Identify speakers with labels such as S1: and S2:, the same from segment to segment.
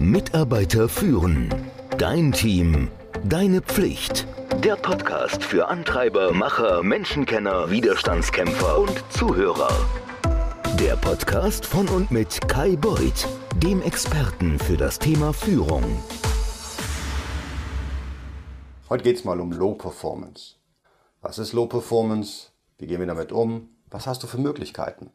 S1: Mitarbeiter führen. Dein Team. Deine Pflicht. Der Podcast für Antreiber, Macher, Menschenkenner, Widerstandskämpfer und Zuhörer. Der Podcast von und mit Kai Beuth, dem Experten für das Thema Führung.
S2: Heute geht es mal um Low Performance. Was ist Low Performance? Wie gehen wir damit um? Was hast du für Möglichkeiten?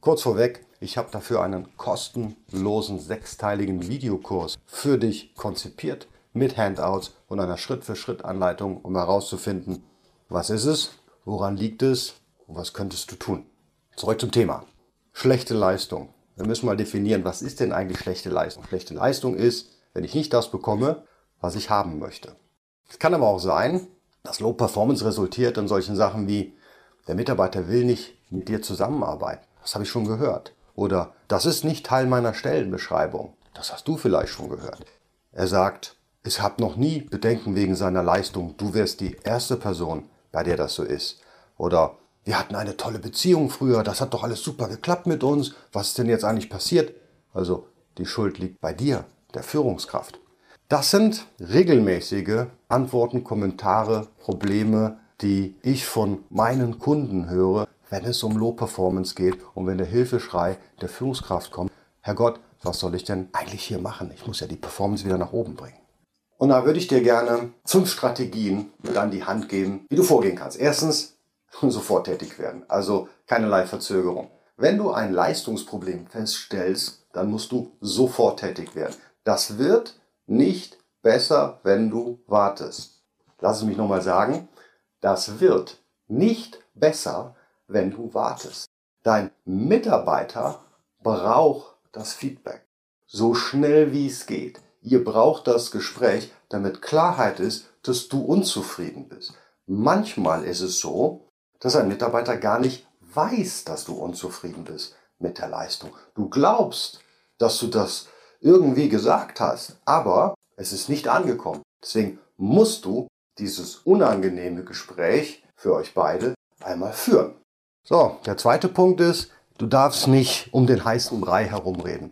S2: Kurz vorweg, ich habe dafür einen kostenlosen sechsteiligen Videokurs für dich konzipiert mit Handouts und einer Schritt-für-Schritt-Anleitung, um herauszufinden, was ist es, woran liegt es und was könntest du tun. Zurück zum Thema. Schlechte Leistung. Wir müssen mal definieren, was ist denn eigentlich schlechte Leistung? Schlechte Leistung ist, wenn ich nicht das bekomme, was ich haben möchte. Es kann aber auch sein, dass Low Performance resultiert in solchen Sachen wie, der Mitarbeiter will nicht mit dir zusammenarbeiten. Das habe ich schon gehört. Oder das ist nicht Teil meiner Stellenbeschreibung. Das hast du vielleicht schon gehört. Er sagt, es hat noch nie Bedenken wegen seiner Leistung. Du wärst die erste Person, bei der das so ist. Oder wir hatten eine tolle Beziehung früher. Das hat doch alles super geklappt mit uns. Was ist denn jetzt eigentlich passiert? Also die Schuld liegt bei dir, der Führungskraft. Das sind regelmäßige Antworten, Kommentare, Probleme, die ich von meinen Kunden höre, wenn es um Low Performance geht und wenn der Hilfeschrei der Führungskraft kommt, Herr Gott, was soll ich denn eigentlich hier machen? Ich muss ja die Performance wieder nach oben bringen. Und da würde ich dir gerne fünf Strategien an die Hand geben, wie du vorgehen kannst. Erstens, sofort tätig werden, also keinerlei Verzögerung. Wenn du ein Leistungsproblem feststellst, dann musst du sofort tätig werden. Das wird nicht besser, wenn du wartest. Lass es mich nochmal sagen. Das wird nicht besser, wenn du wartest. Dein Mitarbeiter braucht das Feedback. So schnell wie es geht. Ihr braucht das Gespräch, damit Klarheit ist, dass du unzufrieden bist. Manchmal ist es so, dass ein Mitarbeiter gar nicht weiß, dass du unzufrieden bist mit der Leistung. Du glaubst, dass du das irgendwie gesagt hast, aber es ist nicht angekommen. Deswegen musst du dieses unangenehme Gespräch für euch beide einmal führen. So, der zweite Punkt ist, du darfst nicht um den heißen Brei herumreden.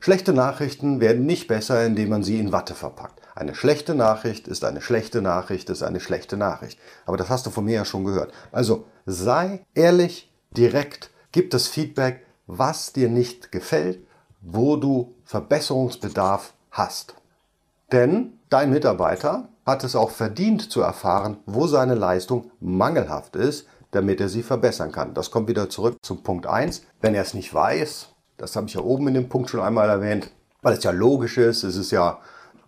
S2: Schlechte Nachrichten werden nicht besser, indem man sie in Watte verpackt. Eine schlechte Nachricht ist eine schlechte Nachricht ist eine schlechte Nachricht. Aber das hast du von mir ja schon gehört. Also sei ehrlich, direkt, gib das Feedback, was dir nicht gefällt, wo du Verbesserungsbedarf hast. Denn dein Mitarbeiter hat es auch verdient zu erfahren, wo seine Leistung mangelhaft ist, damit er sie verbessern kann. Das kommt wieder zurück zum Punkt 1. Wenn er es nicht weiß, das habe ich ja oben in dem Punkt schon einmal erwähnt, weil es ja logisch ist, es ist ja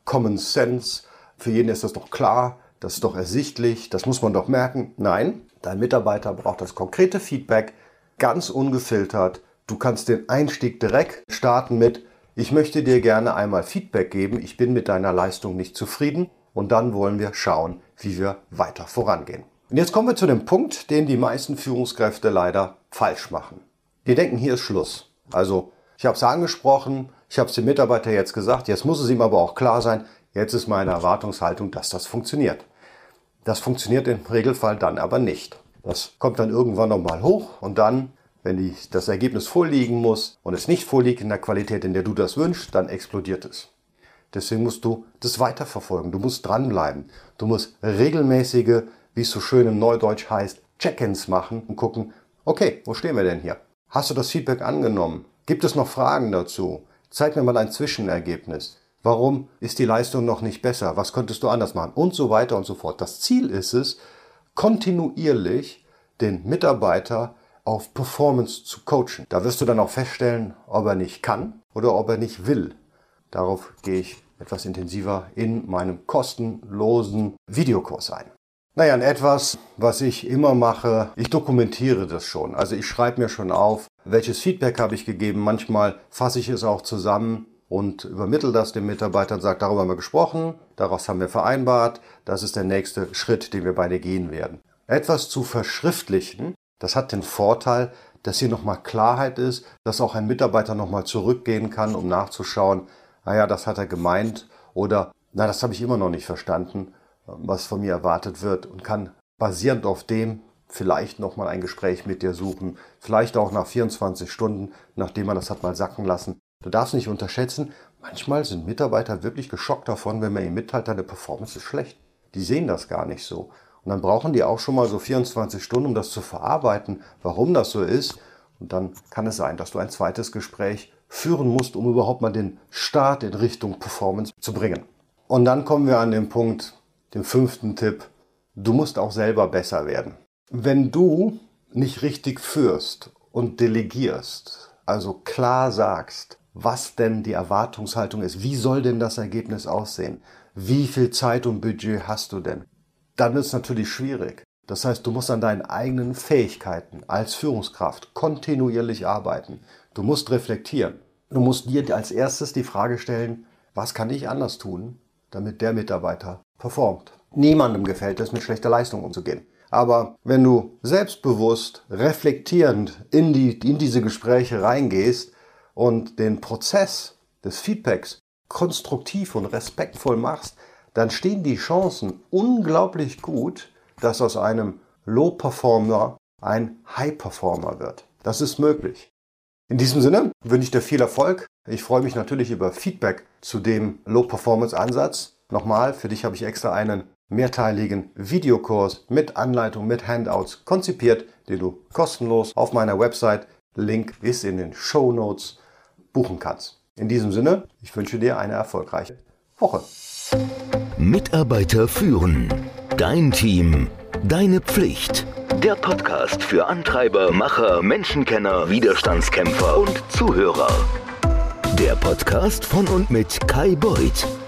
S2: Common Sense, für jeden ist das doch klar, das ist doch ersichtlich, das muss man doch merken. Nein, dein Mitarbeiter braucht das konkrete Feedback, ganz ungefiltert. Du kannst den Einstieg direkt starten mit, ich möchte dir gerne einmal Feedback geben, ich bin mit deiner Leistung nicht zufrieden und dann wollen wir schauen, wie wir weiter vorangehen. Und jetzt kommen wir zu dem Punkt, den die meisten Führungskräfte leider falsch machen. Die denken, hier ist Schluss. Also, ich habe es angesprochen, ich habe es dem Mitarbeiter jetzt gesagt, jetzt muss es ihm aber auch klar sein, jetzt ist meine Erwartungshaltung, dass das funktioniert. Das funktioniert im Regelfall dann aber nicht. Das kommt dann irgendwann nochmal hoch und dann, wenn die, das Ergebnis vorliegen muss und es nicht vorliegt in der Qualität, in der du das wünschst, dann explodiert es. Deswegen musst du das weiterverfolgen. Du musst dranbleiben. Du musst regelmäßige wie es so schön im Neudeutsch heißt, Check-ins machen und gucken, okay, wo stehen wir denn hier? Hast du das Feedback angenommen? Gibt es noch Fragen dazu? Zeig mir mal ein Zwischenergebnis. Warum ist die Leistung noch nicht besser? Was könntest du anders machen? Und so weiter und so fort. Das Ziel ist es, kontinuierlich den Mitarbeiter auf Performance zu coachen. Da wirst du dann auch feststellen, ob er nicht kann oder ob er nicht will. Darauf gehe ich etwas intensiver in meinem kostenlosen Videokurs ein. Naja, etwas, was ich immer mache, ich dokumentiere das schon. Also ich schreibe mir schon auf, welches Feedback habe ich gegeben. Manchmal fasse ich es auch zusammen und übermittle das dem Mitarbeiter und sage, darüber haben wir gesprochen, daraus haben wir vereinbart, das ist der nächste Schritt, den wir beide gehen werden. Etwas zu verschriftlichen, das hat den Vorteil, dass hier nochmal Klarheit ist, dass auch ein Mitarbeiter nochmal zurückgehen kann, um nachzuschauen, naja, das hat er gemeint oder na, das habe ich immer noch nicht verstanden was von mir erwartet wird und kann basierend auf dem vielleicht nochmal ein Gespräch mit dir suchen, vielleicht auch nach 24 Stunden, nachdem man das hat mal sacken lassen. Du darfst nicht unterschätzen, manchmal sind Mitarbeiter wirklich geschockt davon, wenn man ihnen mitteilt, deine Performance ist schlecht. Die sehen das gar nicht so. Und dann brauchen die auch schon mal so 24 Stunden, um das zu verarbeiten, warum das so ist. Und dann kann es sein, dass du ein zweites Gespräch führen musst, um überhaupt mal den Start in Richtung Performance zu bringen. Und dann kommen wir an den Punkt, den fünften Tipp. Du musst auch selber besser werden. Wenn du nicht richtig führst und delegierst, also klar sagst, was denn die Erwartungshaltung ist, wie soll denn das Ergebnis aussehen, wie viel Zeit und Budget hast du denn, dann ist es natürlich schwierig. Das heißt, du musst an deinen eigenen Fähigkeiten als Führungskraft kontinuierlich arbeiten. Du musst reflektieren. Du musst dir als erstes die Frage stellen, was kann ich anders tun, damit der Mitarbeiter performt. Niemandem gefällt es, mit schlechter Leistung umzugehen. Aber wenn du selbstbewusst, reflektierend in, die, in diese Gespräche reingehst und den Prozess des Feedbacks konstruktiv und respektvoll machst, dann stehen die Chancen unglaublich gut, dass aus einem Low-Performer ein High-Performer wird. Das ist möglich. In diesem Sinne wünsche ich dir viel Erfolg. Ich freue mich natürlich über Feedback zu dem Low-Performance-Ansatz. Nochmal, für dich habe ich extra einen mehrteiligen Videokurs mit Anleitung, mit Handouts konzipiert, den du kostenlos auf meiner Website, Link ist in den Show Notes, buchen kannst. In diesem Sinne, ich wünsche dir eine erfolgreiche Woche.
S1: Mitarbeiter führen. Dein Team. Deine Pflicht. Der Podcast für Antreiber, Macher, Menschenkenner, Widerstandskämpfer und Zuhörer. Der Podcast von und mit Kai Beuth,